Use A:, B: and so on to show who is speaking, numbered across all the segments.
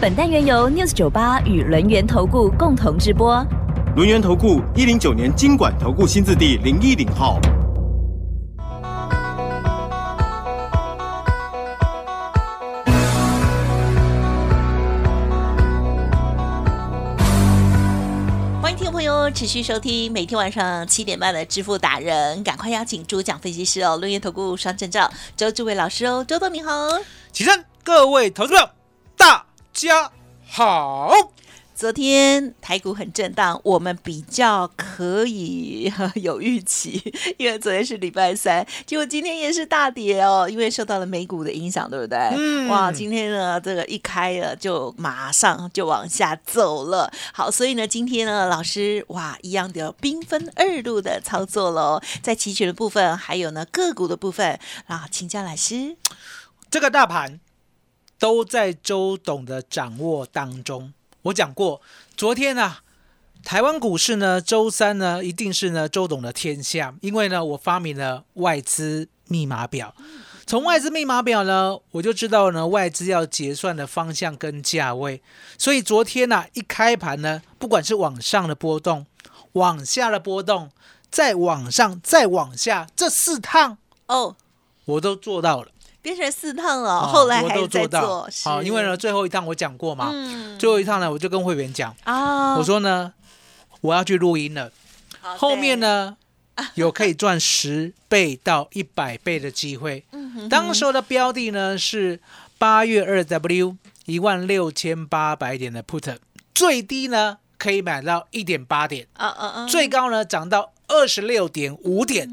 A: 本单元由 News 九八与轮源投顾共同直播。
B: 轮源投顾一零九年经管投顾新字第零一零号。
C: 欢迎听众朋友持续收听每天晚上七点半的致富达人，赶快邀请主讲分析师哦，轮源投顾双证照周志伟老师哦，周董你好。
D: 起身，各位投资者，大家好。
C: 昨天台股很震荡，我们比较可以 有预期，因为昨天是礼拜三，结果今天也是大跌哦，因为受到了美股的影响，对不对？
D: 嗯
C: 哇，今天呢，这个一开了就马上就往下走了。好，所以呢，今天呢，老师哇，一样的兵分二路的操作喽，在期权的部分，还有呢个股的部分啊，请教老师。
D: 这个大盘都在周董的掌握当中。我讲过，昨天啊、台湾股市呢，周三呢，一定是呢周董的天下，因为呢，我发明了外资密码表。从外资密码表呢，我就知道呢外资要结算的方向跟价位。所以昨天呢、一开盘呢，不管是往上的波动，往下的波动，再往上，再往下，这四趟
C: 哦，
D: 我都做到了。
C: 变成四趟了，
D: 啊
C: 后来
D: 我
C: 还在
D: 都做到。好，因为呢，最后一趟我讲过嘛，
C: 嗯。
D: 最后一趟呢，我就跟会员讲，
C: 啊，
D: 我说呢，我要去录音了，后面？呢 有可以赚十倍到一百倍的机会。当时候的标的呢是八月二 W 一万六千八百点的 put，最低呢可以买到一点八点，最高呢涨到二十六点五点，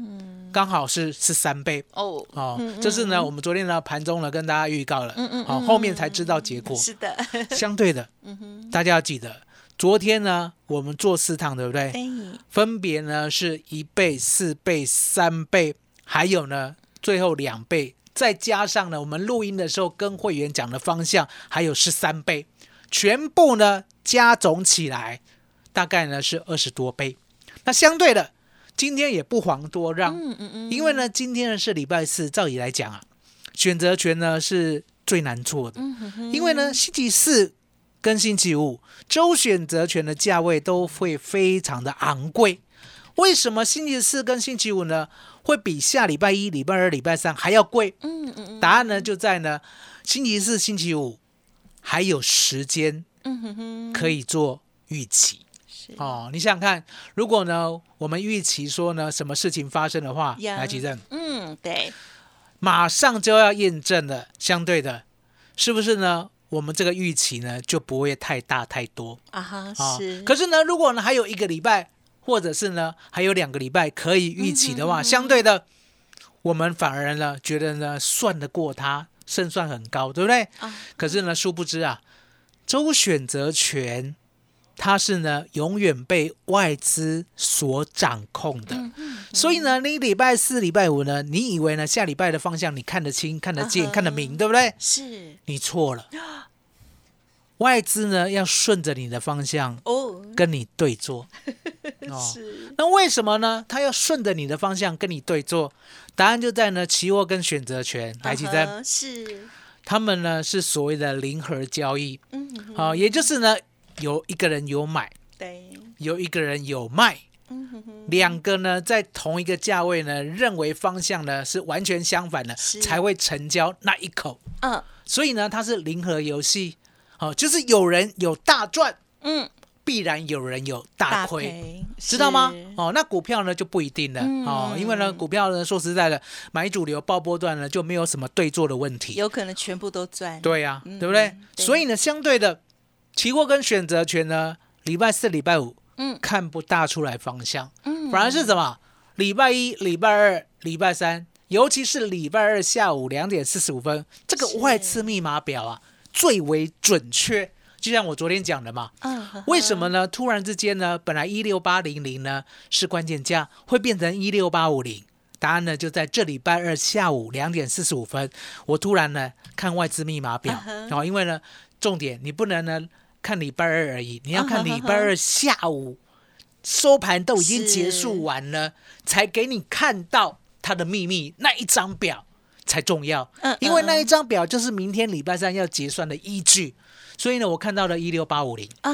D: 刚好是是三倍。
C: 哦，
D: 哦
C: 嗯，
D: 这是呢，我们昨天呢盘中呢跟大家预告了，
C: 嗯嗯
D: 好，
C: 嗯
D: 后面才知道结果。
C: 是的，
D: 相对的，
C: 嗯哼，
D: 大家要记得，昨天呢我们做四趟，对不对？
C: 对，
D: 分别呢是一倍、四倍、三倍，还有呢最后两倍，再加上呢我们录音的时候跟会员讲的方向，还有是三倍，全部呢加总起来，大概呢是二十多倍。那相对的，今天也不遑多让，
C: 嗯嗯嗯，
D: 因为呢，今天呢是礼拜四，照理来讲啊，选择权呢是最难做的，
C: 嗯哼哼。
D: 因为呢星期四跟星期五周选择权的价位都会非常的昂贵。为什么星期四跟星期五呢？会比下礼拜一、礼拜二、礼拜三还要贵？
C: 嗯嗯嗯。
D: 答案呢就在呢星期四、星期五还有时间
C: 嗯哼哼，
D: 可以做预期。
C: 是
D: 哦，你想想看，如果呢我们预期说呢什么事情发生的话，来举证。
C: 嗯对，
D: 马上就要验证了，相对的，是不是呢？我们这个预期呢就不会太大太多
C: 啊哈
D: 啊。
C: 是，
D: 可是呢，如果呢还有一个礼拜，或者是呢还有两个礼拜可以预期的话，
C: 嗯
D: 相对的，我们反而呢觉得呢算得过它，胜算很高，对不对？
C: 啊
D: 可是呢，殊不知啊，周选择权它是呢永远被外资所掌控的。
C: 嗯嗯
D: 所以呢，你礼拜四、礼拜五呢，你以为呢下礼拜的方向你看得清、看得见、看得明，对不对？
C: 是
D: 你错了。外资呢要顺着你的方向
C: 哦，
D: 跟你对坐。哦，
C: 是
D: 那为什么呢？他要顺着你的方向跟你对坐？答案就在呢期货跟选择权。来，奇珍，
C: 啊哈是，
D: 他们呢是所谓的零和交易。
C: 嗯
D: 好、也就是呢有一个人有买，
C: 对，
D: 有一个人有卖。
C: 嗯哼哼，
D: 两个呢，在同一个价位呢，认为方向呢是完全相反的，才会成交那一口。
C: 嗯。
D: 所以呢，它是零和游戏，哦，就是有人有大赚，
C: 嗯，
D: 必然有人有大亏，
C: 赔
D: 知道吗？哦，那股票呢就不一定了、
C: 嗯。
D: 哦，因为呢，股票呢说实在的，买主流爆波段呢就没有什么对做的问题。
C: 有可能全部都赚，
D: 对呀、
C: 嗯
D: 对不对？
C: 对。
D: 所以呢，相对的，期货跟选择权呢，礼拜四、礼拜五
C: 嗯
D: 看不大出来方向。
C: 嗯
D: 反而是什么？礼拜一、礼拜二、礼拜三，尤其是礼拜二下午两点四十五分，这个外资密码表啊最为准确。就像我昨天讲的嘛，
C: 嗯，
D: 为什么呢？突然之间呢，本来一六八零零呢是关键价，会变成一六八五零。答案呢就在这礼拜二下午两点四十五分，我突然呢看外资密码表，
C: 嗯
D: 哦，因为呢重点你不能呢看礼拜二而已，你要看礼拜二下午收盘都已经结束完了，才给你看到它的秘密那一张表才重要，
C: 嗯
D: 因为那一张表就是明天礼拜三要结算的依据。所以呢，我看到了一六八五零，
C: 啊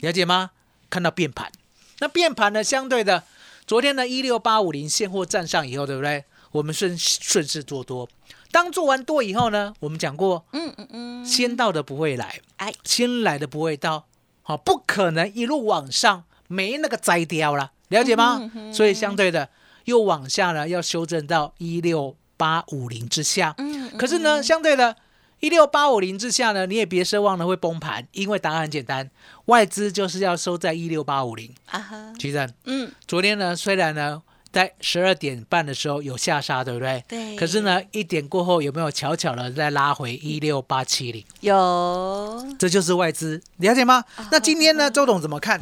D: 了解吗？看到变盘，那变盘呢，相对的，昨天的一六八五零现货站上以后，对不对？我们顺顺势做多，当做完多以后呢，我们讲过，
C: 嗯嗯嗯，
D: 先到的不会来，
C: 哎，
D: 先来的不会到，好、不可能一路往上，没那个摘掉了，了解吗？所以相对的，又往下呢，要修正到一六八五零之下。
C: 嗯，
D: 可是呢，相对的，一六八五零之下呢，你也别奢望呢会崩盘，因为答案很简单，外资就是要收在一六八五零。
C: 啊哈，
D: 其实
C: 嗯，
D: 昨天呢，虽然呢在十二点半的时候有下杀，对不对？
C: 对，
D: 可是呢，一点过后有没有巧巧的再拉回一六八七零？
C: 有
D: 这就是外资，了解吗？那今天呢，周董怎么看？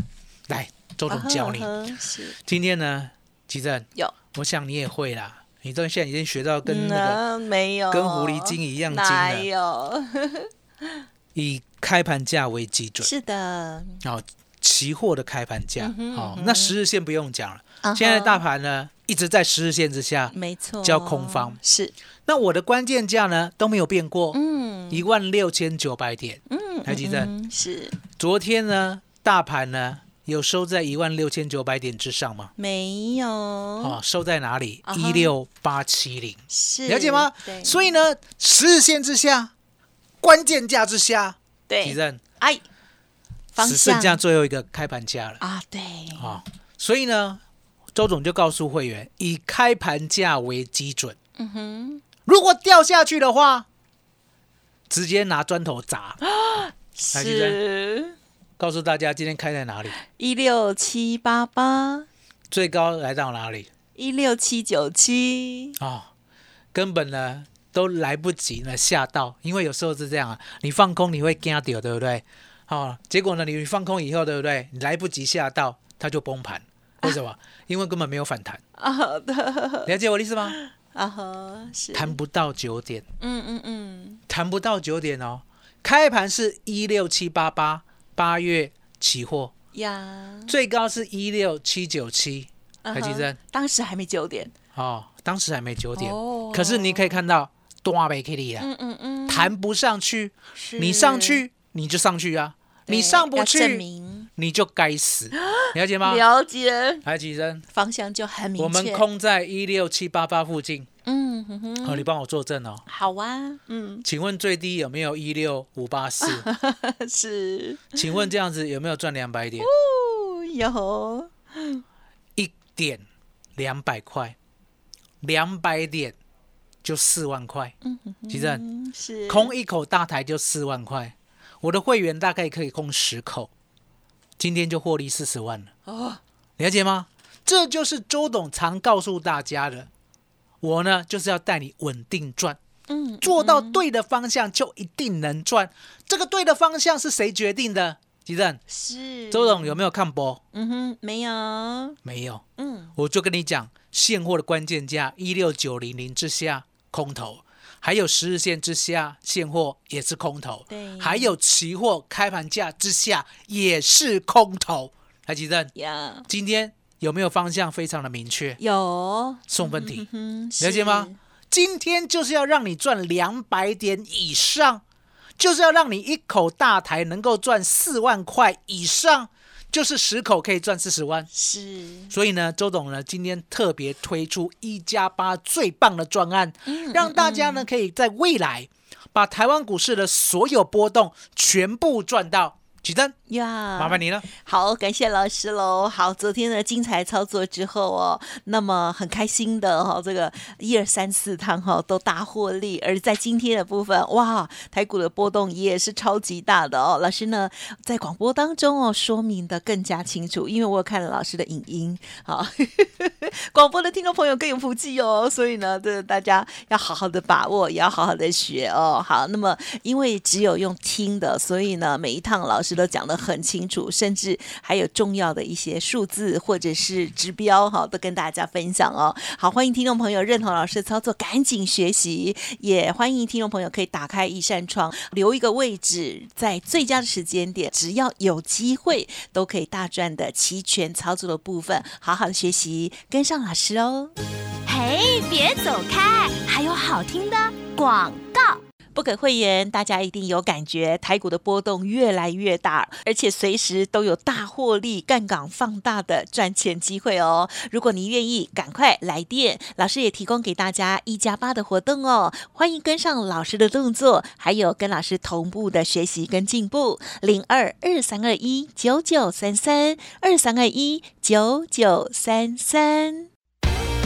D: 来，周董教你。今天呢，奇正，
C: 有
D: 我想你也会啦。你这现在已经学到跟那个
C: 嗯没有
D: 跟狐狸精一样精
C: 哪
D: 了，
C: 有？
D: 以开盘价为基准。
C: 是的，
D: 哦，期货的开盘价
C: 嗯
D: 哦
C: 嗯，
D: 那十日线不用讲了，现在大盘呢一直在十日线之下，
C: 没错，
D: 叫空方。
C: 是，
D: 那我的关键价呢都没有变过，
C: 嗯。
D: 一万六千九百点。
C: 嗯，
D: 台积电。
C: 嗯是。
D: 昨天呢，大盘呢有收在一万六千九百点之上吗？
C: 没有，
D: 哦，收在哪里？一六八七零，
C: 是
D: 了解吗？
C: 对，
D: 所以呢，十日线之下，关键价之下，提
C: 对，
D: 正。
C: 哎，方
D: 只剩下最后一个开盘价了。
C: 啊，对，
D: 啊、所以呢，周总就告诉会员，以开盘价为基准，
C: 嗯哼，
D: 如果掉下去的话，直接拿砖头砸。啊
C: 是。
D: 告诉大家今天开在哪里，
C: 一六七八八，
D: 最高来到哪里？
C: 一六七九七，
D: 啊、根本呢都来不及呢吓到，因为有时候是这样啊，你放空你会惊掉，对不对？哦，结果呢你放空以后，对不对？你来不及下到，它就崩盘。为什么？因为根本没有反弹，
C: 啊 的
D: 了解我的意思吗？
C: 啊哈，是，
D: 弹不到九点。
C: 嗯嗯嗯，
D: 谈不到九点哦，开盘是一六七八八，八月期货。
C: 呀，
D: 最高是一六七九七，台积电
C: 当时还没九点，
D: 哦，当时还没九点，
C: 哦。
D: 可是你可以看到多没 K 力啊，
C: 嗯嗯嗯，
D: 弹不上去，你上去你就上去啊，
C: 对
D: 你上不去你就该死，了解吗？
C: 了解，
D: 台积电，
C: 方向就很明确。
D: 我们，空在一六七八八附近，
C: 嗯哼哼，
D: 哦，你帮我作证哦。
C: 好啊，嗯，
D: 请问最低有没有一六五八四？
C: 是，
D: 请问这样子有没有赚两百点？
C: 哦有，
D: 一点两百块，两百点就四万块。
C: 嗯
D: 其实
C: 嗯是。
D: 空一口大台就四万块，我的会员大概可以空十口，今天就获利四十万了。
C: 哦，
D: 了解吗？这就是周董常告诉大家的，我呢就是要带你稳定赚，
C: 嗯，
D: 做到对的方向就一定能赚。这个对的方向是谁决定的？吉正，
C: 是
D: 周董有没有看播？
C: 嗯哼，没有，
D: 没有。
C: 嗯，
D: 我就跟你讲，现货的关键价一六九零零之下空头，还有十日线之下现货也是空头，
C: 对。
D: 还有期货开盘价之下也是空头。台积电
C: 呀，
D: 今天有没有方向非常的明确？
C: 有，
D: 送分题，
C: 嗯，
D: 了解吗？今天就是要让你赚两百点以上，就是要让你一口大台能够赚四万块以上，就是十口可以赚四十万。
C: 是？
D: 所以呢，周董呢今天特别推出一加八最棒的专案，
C: 嗯
D: 让大家呢可以在未来把台湾股市的所有波动全部赚到。举灯，
C: 呀，
D: 麻烦你了。
C: 好，感谢老师喽。好，昨天的精彩操作之后哦，那么很开心的哈、哦，这个一二三四趟哈、哦、都大获利，而在今天的部分，哇，台股的波动也是超级大的哦。老师呢在广播当中哦说明的更加清楚，因为我有看了老师的影音，好，广播的听众朋友更有福气哦。所以呢，这大家要好好的把握，也要好好的学哦。好，那么因为只有用听的，所以呢，每一趟老师都讲得很清楚，甚至还有重要的一些数字或者是指标哈，都跟大家分享哦。好，欢迎听众朋友认同老师的操作，赶紧学习，也欢迎听众朋友可以打开一扇窗，留一个位置，在最佳的时间点，只要有机会，都可以大赚的期权操作的部分，好好的学习，跟上老师哦。
A: 嘿，别走开，还有好听的广告。
C: 不给会员，大家一定有感觉，台股的波动越来越大，而且随时都有大获利、杠杆放大的赚钱机会哦。如果您愿意，赶快来电，老师也提供给大家一加八的活动哦。欢迎跟上老师的动作，还有跟老师同步的学习跟进步。零二二三二一九九三三二三二一九九三三。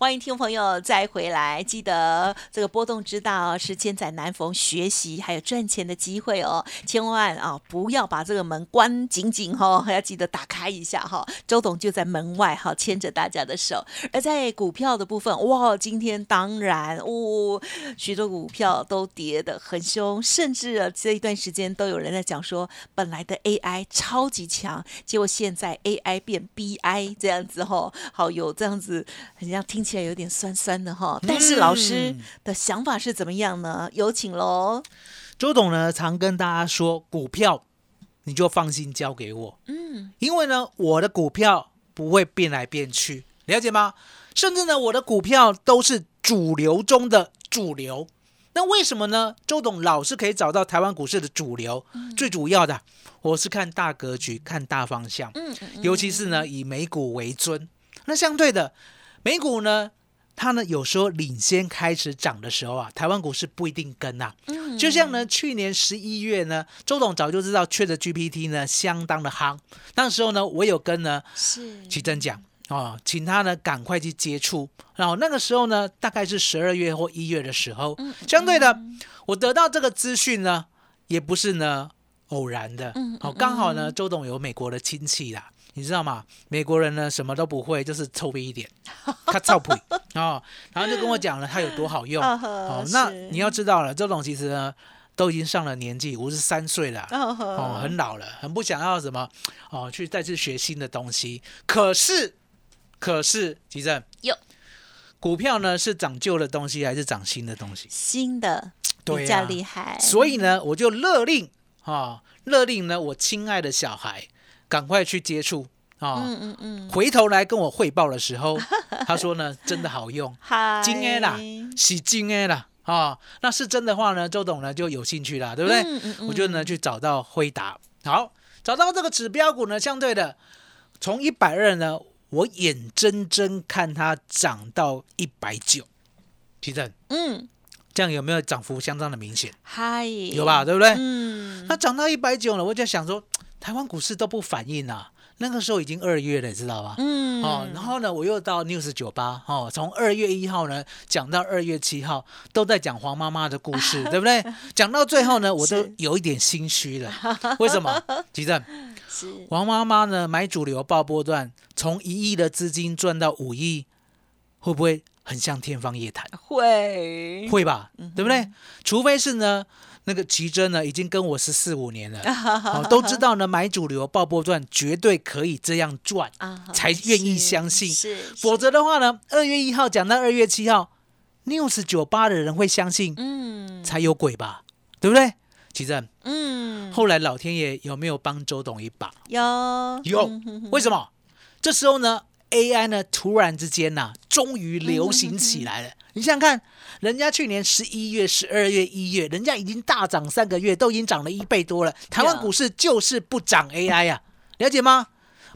C: 欢迎听众朋友再回来，记得这个波动之大是千载难逢学习还有赚钱的机会哦，千万啊不要把这个门关紧紧哈，要记得打开一下哈。周董就在门外哈，牵着大家的手。而在股票的部分，哇，今天当然哦，许多股票都跌得很凶，甚至这一段时间都有人在讲说，本来的 AI 超级强，结果现在 AI 变 BI 这样子哈，好有这样子，很像听。起来有点酸酸的哈，但是老师的想法是怎么样呢？有请喽。
D: 周董呢，常跟大家说，股票你就放心交给我，嗯，因为呢，我的股票不会变来变去，了解吗？甚至呢，我的股票都是主流中的主流。那为什么呢？周董老是可以找到台湾股市的主流，最主要的，我是看大格局，看大方向，嗯，尤其是呢，以美股为尊。那相对的。美股呢，它呢有时候领先开始涨的时候啊，台湾股市不一定跟呐。嗯，就像呢去年十一月呢，周董早就知道缺的 GPT 呢相当的夯，那时候呢我有跟呢是奇珍讲哦，请他呢赶快去接触。然后那个时候呢，大概是十二月或一月的时候，相对的，我得到这个资讯呢，也不是呢偶然的。嗯，好，刚好呢，周董有美国的亲戚啦。你知道吗？美国人呢什么都不会，就是臭屁一点，他臭屁哦，然后就跟我讲了他有多好用 哦。那你要知道了，这种其实呢都已经上了年纪，五十三岁了 哦，很老了，很不想要什么哦，去再次学新的东西。可是，可是，吉正有股票呢是涨旧的东西还是涨新的东西？
C: 新的 比较厉害。
D: 所以呢，我就勒令啊，勒令呢，我亲爱的小孩。赶快去接触啊！嗯嗯嗯，回头来跟我汇报的时候，他说呢，真的好用，金 A 啦，洗金 A 啦啊！那是真的话呢，周董呢就有兴趣啦，对不对？嗯嗯嗯，我就呢去找到辉达，好，找到这个指标股呢，相对的，从一百二呢，我眼睁睁看它涨到一百九，提正，嗯，这样有没有涨幅相当的明显？嗨，有吧，对不对？嗯，那涨到一百九了，我就想说。台湾股市都不反应啊，那个时候已经二月了，知道吧？嗯，哦，然后呢，我又到 news 九八，哦，从二月一号呢讲到二月七号，都在讲黄妈妈的故事，对不对？讲到最后呢，我都有一点心虚了。为什么？吉正，是黄妈妈呢买主流爆波段，从一亿的资金赚到五亿，会不会很像天方夜谭？
C: 会，
D: 会吧？对不对？除非是呢。那个奇珍呢，已经跟我是四五年了，哦，都知道呢，买主流爆波赚绝对可以这样赚，才愿意相信。是，否则的话呢，二月一号讲到二月七号，news 九八的人会相信，嗯，才有鬼吧，对不对？奇珍，嗯，后来老天爷有没有帮周董一把？
C: 有，
D: 有。为什么？这时候呢，AI 呢，突然之间呐，终于流行起来了。你想想看。人家去年十一月、十二月、一月，人家已经大涨三个月，都已经涨了一倍多了。台湾股市就是不涨 AI 呀，了解吗？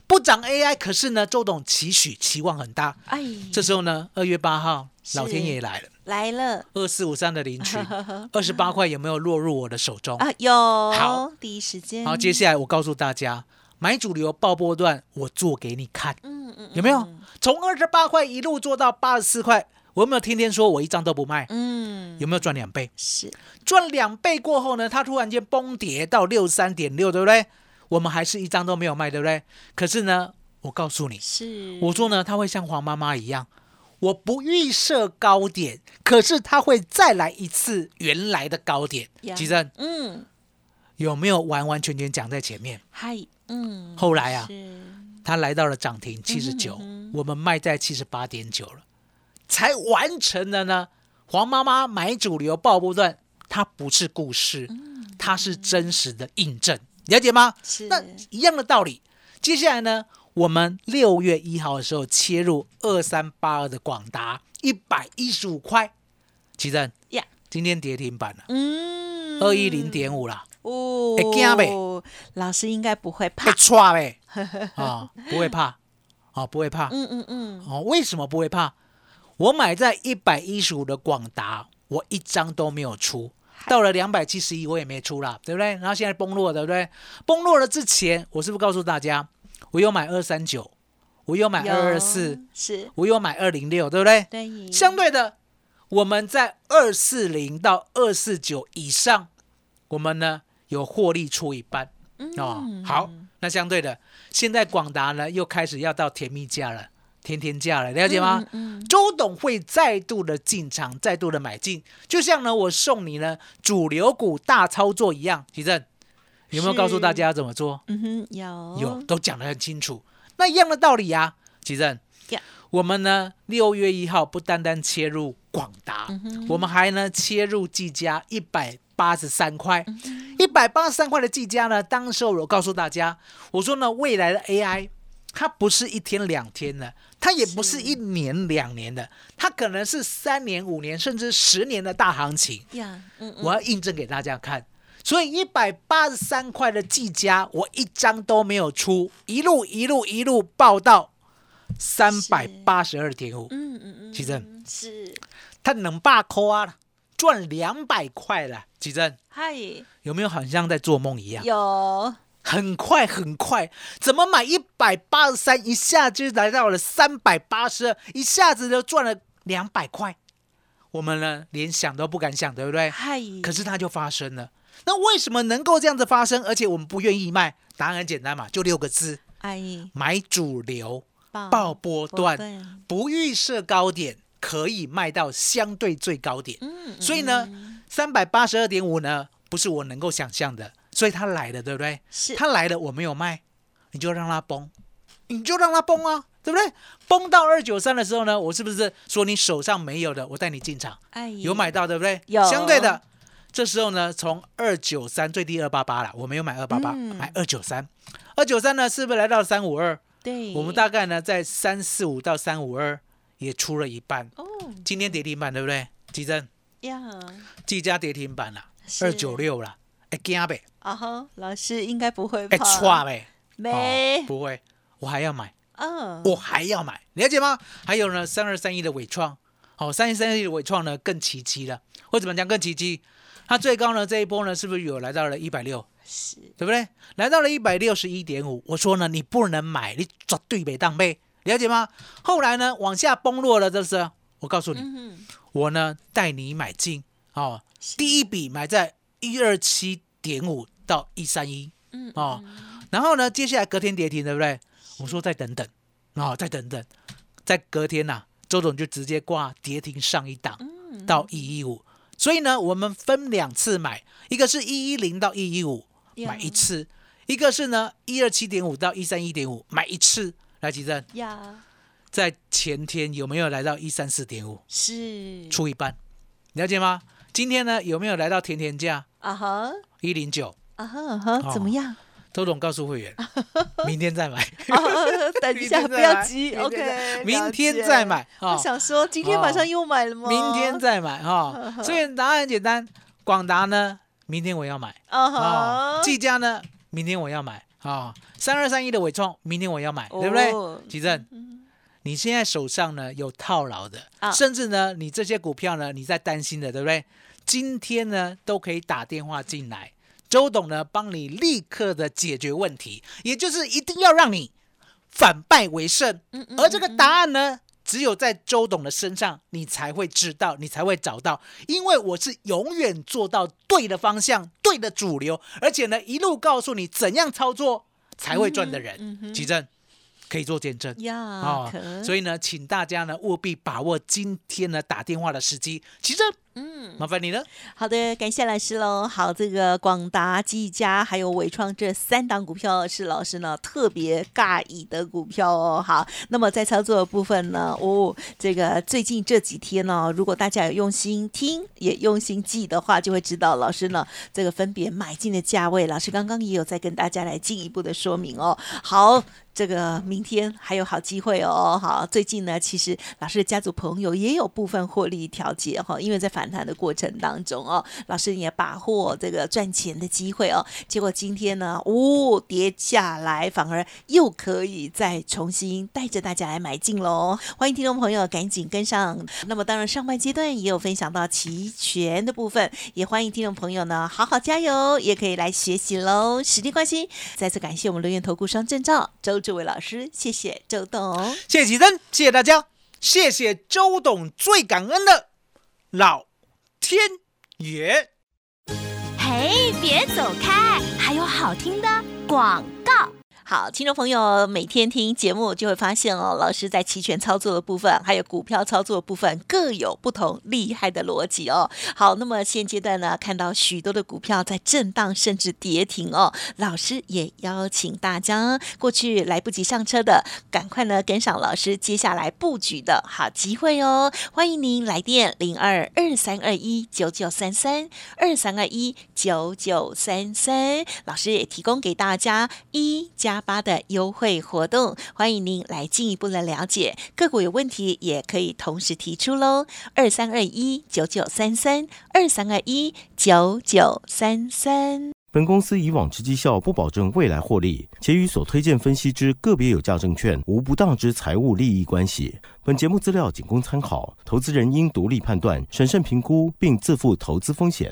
D: 不涨 AI，可是呢，周董期许期望很大。
C: 哎，
D: 这时候呢，二月八号，老天爷来了，
C: 来了
D: 二四五三的领取 二十八块有没有落入我的手中？
C: 啊，有
D: 好
C: 第一时间，
D: 好，接下来我告诉大家，买主流爆波段，我做给你看，有没有
C: 嗯？
D: 从二十八块一路做到八十四块，我有没有天天说我一张都不卖？
C: 嗯，
D: 有没有赚两倍？
C: 是
D: 赚两倍过后呢，它突然间崩跌到六三点六，对不对？我们还是一张都没有卖，对不对？可是呢，我告诉你，
C: 是，
D: 我说呢，它会像黄妈妈一样，我不预设高点，可是它会再来一次原来的高点。
C: 呀
D: 吉正
C: 嗯，
D: 有没有完完全全讲在前面？
C: 嗨，嗯，
D: 后来啊，
C: 是
D: 它来到了涨停七十九我们卖在七十八点九了，才完成了呢。黄妈妈买主流爆不断，它不是故事，它是真实的印证，了解吗？
C: 是，
D: 那一样的道理。接下来呢，我们六月一号的时候切入二三八二的广达一百一十五块，奇正
C: 呀，
D: 今天跌停板了，
C: 嗯，
D: 二一零点五了，
C: 哦，
D: 会惊呗。
C: 老师应该不会
D: 被
C: 怕，
D: 啊，不会怕，啊，不会怕，
C: 嗯嗯嗯，
D: 哦，为什么不会怕？我买在一百一十五的广达，我一张都没有出。到了两百七十一，我也没出啦，对不对？然后现在崩落，对不对？崩落了之前，我是不是告诉大家，我有买二三九，我有买
C: 有
D: 二二四，
C: 是，
D: 我有买二零六，对不对？
C: 对，
D: 相对的，我们在二四零到二四九以上，我们呢有获利出一半哦。
C: 嗯
D: 好，那相对的，现在广达呢又开始要到甜蜜价了，天天价了，了解吗？
C: 嗯嗯
D: 周董会再度的进场，再度的买进，就像呢我送你呢主流股大操作一样。奇正有没有告诉大家怎么做？
C: 嗯哼，有
D: 有，都讲得很清楚。那一样的道理呀、奇正
C: 呀
D: 我们呢六月一号不单单切入广达，
C: 嗯
D: 我们还呢切入技嘉一百八十三块，
C: 嗯
D: 一百八十三块的技嘉呢，当时候我告诉大家，我说呢未来的 AI。它不是一天两天的，它也不是一年两年的，它可能是三年、五年甚至十年的大行情。
C: 呀，嗯嗯，
D: 我要印证给大家看。所以一百八十三块的技嘉，我一张都没有出，一路一路一路报到三百八十二点五，
C: 嗯嗯嗯，
D: 奇正
C: 是，
D: 它能把扣啊，赚两百块了。吉珍
C: 嗨，
D: 有没有好像在做梦一样？
C: 有，
D: 很快很快，怎么买一百八十三，一下就来到了三百八十二，一下子就赚了两百块。我们呢，连想都不敢想，对不对？
C: 嗨，
D: 可是它就发生了。那为什么能够这样子发生？而且我们不愿意卖？答案很简单嘛，就六个字：
C: 哎，
D: 买主流，
C: 爆
D: 爆波段，
C: 段，
D: 不预设高点，可以卖到相对最高点。
C: 嗯，
D: 所以呢，三百八十二点五呢，不是我能够想象的，所以它来了，对不对？
C: 是，
D: 它来了，我没有卖，你就让它崩，你就让它崩啊，对不对？崩到二九三的时候呢，我是不是说你手上没有的，我带你进场？
C: 哎，
D: 有买到对不对？
C: 有
D: 相对的，这时候呢，从二九三最低二八八了，我没有买二八八，
C: 嗯
D: 买二九三。二九三呢，是不是来到三五二？
C: 对，
D: 我们大概呢在三四五到三五二也出了一半。
C: 哦。
D: 今天跌停板对不对？基珍
C: 呀，
D: 技嘉跌停板了，二九六了，哎惊呗，
C: 啊哈，老师应该不会
D: 哎
C: 怕，
D: 错呗，
C: 没。
D: 哦，不会，我还要买，
C: 嗯，
D: 我还要买，了解吗？还有呢，三二三一的伟创，好、三一三一的伟创呢更奇迹了。为什么讲更奇迹？它最高呢这一波呢是不是有来到了一百六，
C: 是，
D: 对不对？来到了一百六十一点五，我说呢你不能买，你绝对没当背，了解吗？后来呢往下崩落了，这是我告诉你，
C: 嗯，
D: 我呢带你买进哦，第一笔买在一二七点五到一三一，
C: 嗯
D: 哦，然后呢，接下来隔天跌停，对不对？我说再等等，哦，再等等，在隔天呐、周总就直接挂跌停上一档
C: 嗯
D: 到一一五，所以呢，我们分两次买，一个是一一零到一一五
C: 呀
D: 买一次，一个是呢一二七点五到一三一点五买一次。来，吉正，
C: 呀，
D: 在前天有没有来到一三四点五？
C: 是，
D: 出一半？了解吗？今天呢有没有来到甜甜价
C: 啊哈，
D: 一零九？
C: 啊哈啊哈，怎么样？
D: 周总告诉会员，明天再买。
C: 啊，等一下，不要急，OK，
D: 明天再买
C: 我
D: 哦。
C: 想说，今天晚上又买了吗？
D: 明天再买哈、所以答案很简单，广达呢，明天我要买。
C: 啊
D: 哦。
C: 哈，，
D: 技嘉呢，明天我要买啊，三二三一的伟创，明天我要买，对不对？
C: 哦
D: 吉正，你现在手上呢有套牢的，
C: 啊
D: 甚至呢你这些股票呢你在担心的，对不对？今天呢都可以打电话进来，周董呢帮你立刻的解决问题，也就是一定要让你反败为胜。
C: 嗯
D: 而这个答案呢，只有在周董的身上，你才会知道，你才会找到，因为我是永远做到对的方向、对的主流，而且呢，一路告诉你怎样操作才会赚的人。奇正可以做见证。
C: 呀，
D: 哦
C: 可，
D: 所以呢，请大家呢务必把握今天呢打电话的时机。奇正，
C: 嗯，
D: 麻烦你了。
C: 好的，感谢老师喽。好，这个广达、技嘉还有伟创这三档股票是老师呢特别尬意的股票哦。好，那么在操作的部分呢，哦，这个最近这几天呢，如果大家有用心听，也用心记的话，就会知道老师呢这个分别买进的价位，老师刚刚也有在跟大家来进一步的说明哦。好。这个明天还有好机会哦，好，最近呢，其实老师的家族朋友也有部分获利调节哈，因为在反弹的过程当中哦，老师也把握这个赚钱的机会哦，结果今天呢，哦，跌下来，反而又可以再重新带着大家来买进喽，欢迎听众朋友赶紧跟上。那么当然上半阶段也有分享到期权的部分，也欢迎听众朋友呢好好加油，也可以来学习喽。时间关系，再次感谢我们留言投顾双证照周志伟老师，谢谢周董。
D: 谢谢奇珍，谢谢大家，谢谢周董，最感恩的老天爷。
A: 嘿，别走开，还有好听的广。
C: 好，听众朋友，每天听节目就会发现哦，老师在期权操作的部分，还有股票操作的部分各有不同厉害的逻辑哦。好，那么现阶段呢，看到许多的股票在震荡甚至跌停哦，老师也邀请大家过去来不及上车的，赶快呢跟上老师接下来布局的好机会哦。欢迎您来电零二二三二一九九三三二三二一九九三三，老师也提供给大家一加八的优惠活动，欢迎您来进一步的了解。个股有问题也可以同时提出喽，二三二一九九三三二三二一九九三三。
B: 本公司以往之绩效不保证未来获利，且与所推荐分析之个别有价证券无不当之财务利益关系。本节目资料仅供参考，投资人应独立判断、审慎评估，并自负投资风险。